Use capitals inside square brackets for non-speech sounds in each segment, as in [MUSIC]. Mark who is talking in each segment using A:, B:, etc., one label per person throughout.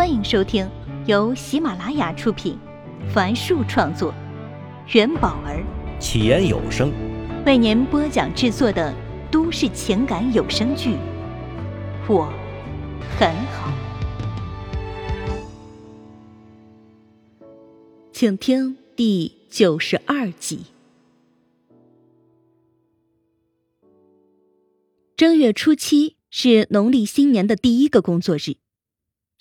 A: 欢迎收听由喜马拉雅出品，凡树创作，元宝儿
B: 起言有声
A: 为您播讲制作的都市情感有声剧《我很好》，请听第九十二集。正月初七是农历新年的第一个工作日。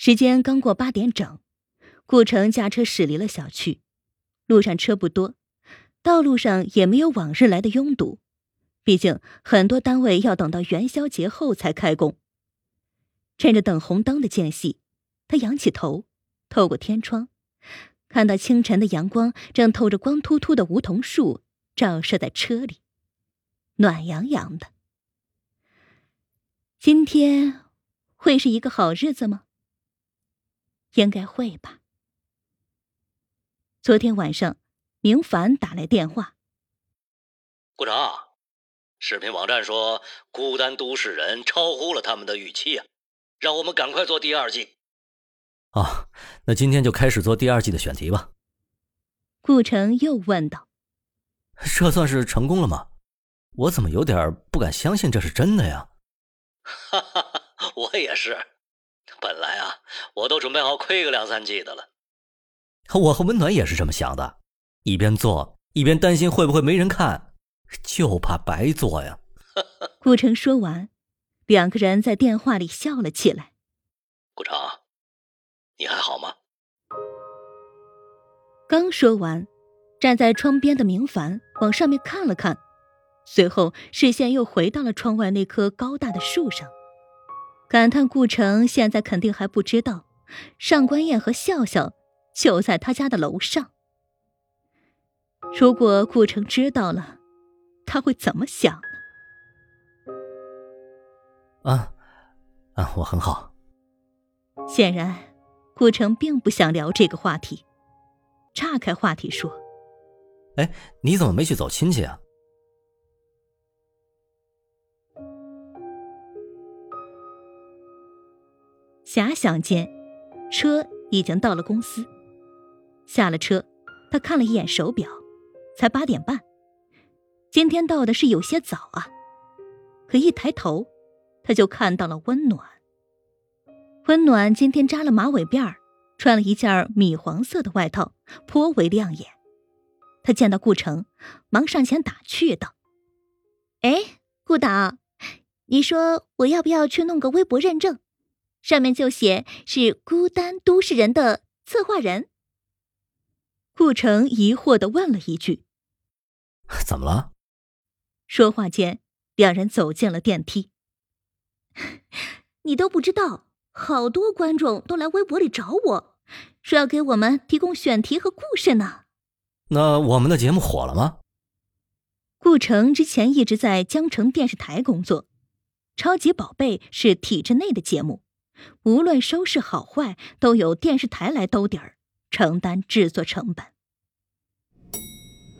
A: 时间刚过八点整，顾城驾车驶离了小区。路上车不多，道路上也没有往日来的拥堵。毕竟很多单位要等到元宵节后才开工。趁着等红灯的间隙，他仰起头，透过天窗，看到清晨的阳光正透着光秃秃的梧桐树照射在车里，暖洋洋的。今天会是一个好日子吗？应该会吧。昨天晚上，明凡打来电话。
C: 顾城，视频网站说《孤单都市人》超乎了他们的预期啊，让我们赶快做第二季。
B: 啊，那今天就开始做第二季的选题吧。
A: 顾城又问道：“
B: 这算是成功了吗？我怎么有点不敢相信这是真的呀？”
C: 哈哈哈，我也是。本来啊，我都准备好亏个两三季的了。
B: 我和温暖也是这么想的，一边做一边担心会不会没人看，就怕白做呀。[LAUGHS]
A: 顾城说完，两个人在电话里笑了起来。
C: 顾城，你还好吗？
A: 刚说完，站在窗边的明凡往上面看了看，随后视线又回到了窗外那棵高大的树上。感叹顾城现在肯定还不知道，上官燕和笑笑就在他家的楼上。如果顾城知道了，他会怎么想呢？
B: 啊，啊，我很好。
A: 显然，顾城并不想聊这个话题，岔开话题说：“
B: 哎，你怎么没去走亲戚啊？”
A: 遐想间，车已经到了公司。下了车，他看了一眼手表，才八点半。今天到的是有些早啊。可一抬头，他就看到了温暖。温暖今天扎了马尾辫儿，穿了一件米黄色的外套，颇为亮眼。他见到顾城，忙上前打趣道：“哎，顾导，你说我要不要去弄个微博认证？”上面就写是孤单都市人的策划人。顾城疑惑的问了一句：“
B: 怎么了？”
A: 说话间，两人走进了电梯。你都不知道，好多观众都来微博里找我，说要给我们提供选题和故事呢。
B: 那我们的节目火了吗？
A: 顾城之前一直在江城电视台工作，《超级宝贝》是体制内的节目。无论收视好坏，都由电视台来兜底儿，承担制作成本。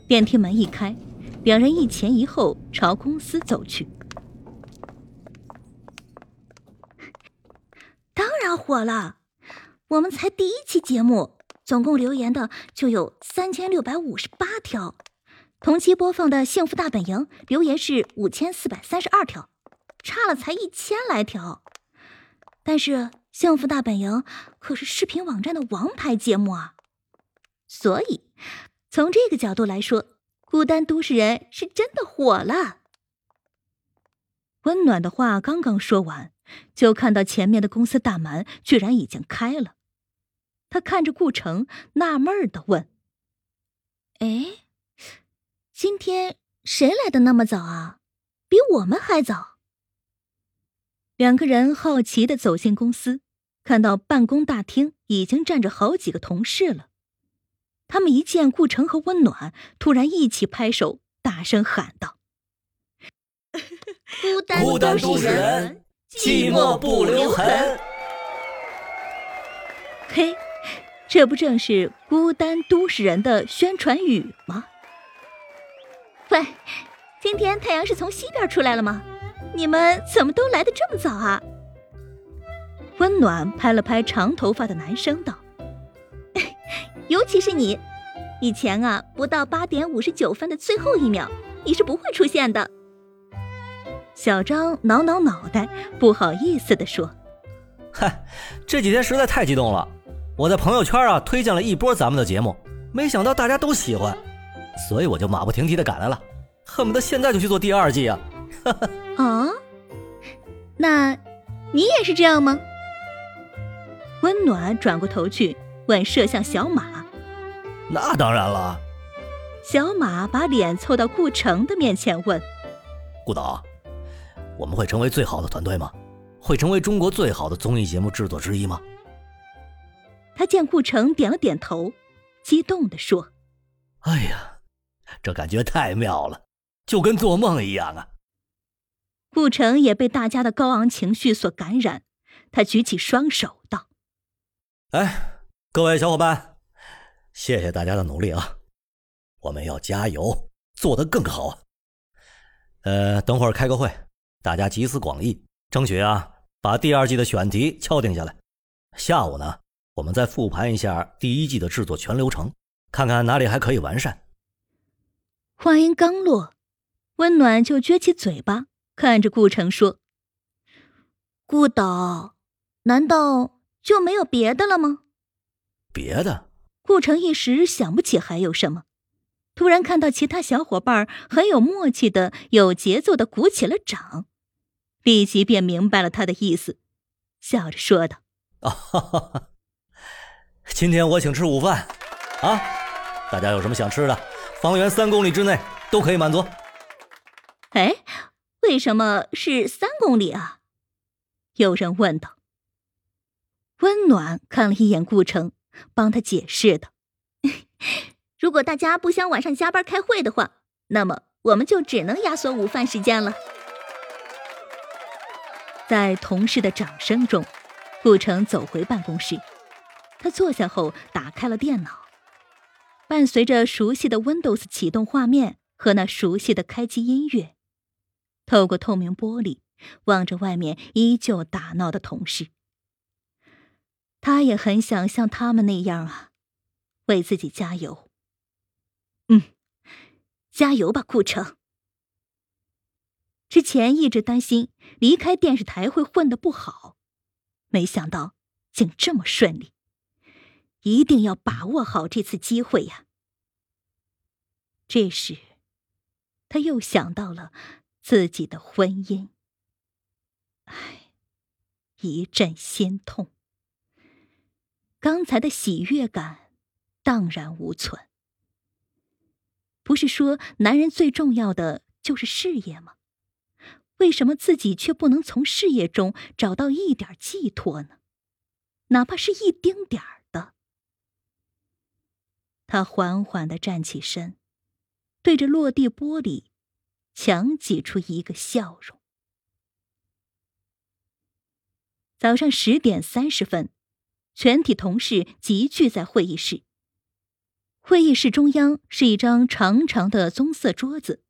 A: 电梯门一开，两人一前一后朝公司走去。当然火了，我们才第一期节目，总共留言的就有三千六百五十八条，同期播放的《幸福大本营》留言是五千四百三十二条，差了才一千来条。但是《幸福大本营》可是视频网站的王牌节目啊，所以从这个角度来说，《孤单都市人》是真的火了。温暖的话刚刚说完，就看到前面的公司大门居然已经开了。他看着顾城，纳闷的问：“哎，今天谁来的那么早啊？比我们还早？”两个人好奇的走进公司，看到办公大厅已经站着好几个同事了。他们一见顾城和温暖，突然一起拍手，大声喊道：[LAUGHS] “
D: 孤单都市人，寂寞不留痕。[LAUGHS] ”
A: 嘿，这不正是孤单都市人的宣传语吗？喂，今天太阳是从西边出来了吗？你们怎么都来的这么早啊？温暖拍了拍长头发的男生，道：“ [LAUGHS] 尤其是你，以前啊，不到八点五十九分的最后一秒，你是不会出现的。”小张挠挠脑袋，不好意思地说：“
B: 嗨，这几天实在太激动了，我在朋友圈啊推荐了一波咱们的节目，没想到大家都喜欢，所以我就马不停蹄地赶来了，恨不得现在就去做第二季啊！”
A: 哈 [LAUGHS] 哈啊，那你也是这样吗？温暖转过头去问摄像小马：“
B: 那当然了。”
A: 小马把脸凑到顾城的面前问：“
B: 顾导。”我们会成为最好的团队吗？会成为中国最好的综艺节目制作之一吗？
A: 他见顾城点了点头，激动地说：“
B: 哎呀，这感觉太妙了，就跟做梦一样啊！”
A: 顾城也被大家的高昂情绪所感染，他举起双手道：“
B: 哎，各位小伙伴，谢谢大家的努力啊！我们要加油，做得更好啊！呃，等会儿开个会。”大家集思广益，争取啊把第二季的选题敲定下来。下午呢，我们再复盘一下第一季的制作全流程，看看哪里还可以完善。
A: 话音刚落，温暖就撅起嘴巴看着顾城说：“顾导，难道就没有别的了吗？”
B: 别的？
A: 顾城一时想不起还有什么。突然看到其他小伙伴很有默契的、有节奏的鼓起了掌。立即便明白了他的意思，笑着说道：“
B: 啊，[LAUGHS] 今天我请吃午饭，啊，大家有什么想吃的，方圆三公里之内都可以满足。”
A: 哎，为什么是三公里啊？有人问道。温暖看了一眼顾城，帮他解释道：“ [LAUGHS] 如果大家不想晚上加班开会的话，那么我们就只能压缩午饭时间了。”在同事的掌声中，顾城走回办公室。他坐下后，打开了电脑，伴随着熟悉的 Windows 启动画面和那熟悉的开机音乐，透过透明玻璃望着外面依旧打闹的同事。他也很想像他们那样啊，为自己加油。嗯，加油吧，顾城。之前一直担心离开电视台会混得不好，没想到竟这么顺利，一定要把握好这次机会呀！这时，他又想到了自己的婚姻，唉，一阵心痛。刚才的喜悦感荡然无存。不是说男人最重要的就是事业吗？为什么自己却不能从事业中找到一点寄托呢？哪怕是一丁点儿的。他缓缓的站起身，对着落地玻璃，强挤出一个笑容。早上十点三十分，全体同事集聚在会议室。会议室中央是一张长长的棕色桌子，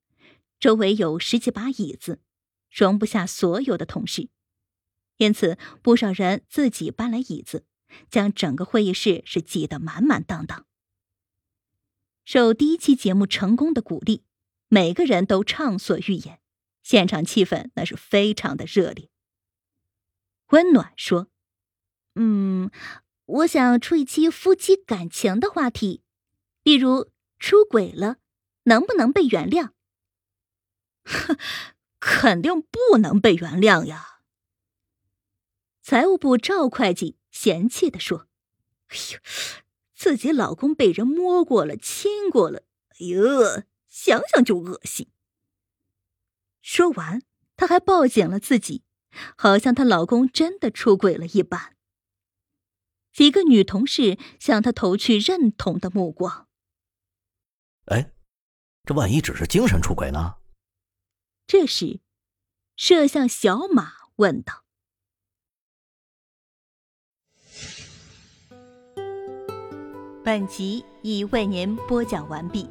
A: 周围有十几把椅子。容不下所有的同事，因此不少人自己搬来椅子，将整个会议室是挤得满满当当。受第一期节目成功的鼓励，每个人都畅所欲言，现场气氛那是非常的热烈。温暖说：“嗯，我想出一期夫妻感情的话题，例如出轨了，能不能被原谅？”呵。肯定不能被原谅呀！财务部赵会计嫌弃的说：“哎呦，自己老公被人摸过了、亲过了，哎呦，想想就恶心。”说完，她还抱紧了自己，好像她老公真的出轨了一般。几个女同事向她投去认同的目光。
B: 哎，这万一只是精神出轨呢？
A: 这时，摄像小马问道：“本集已为您播讲完毕，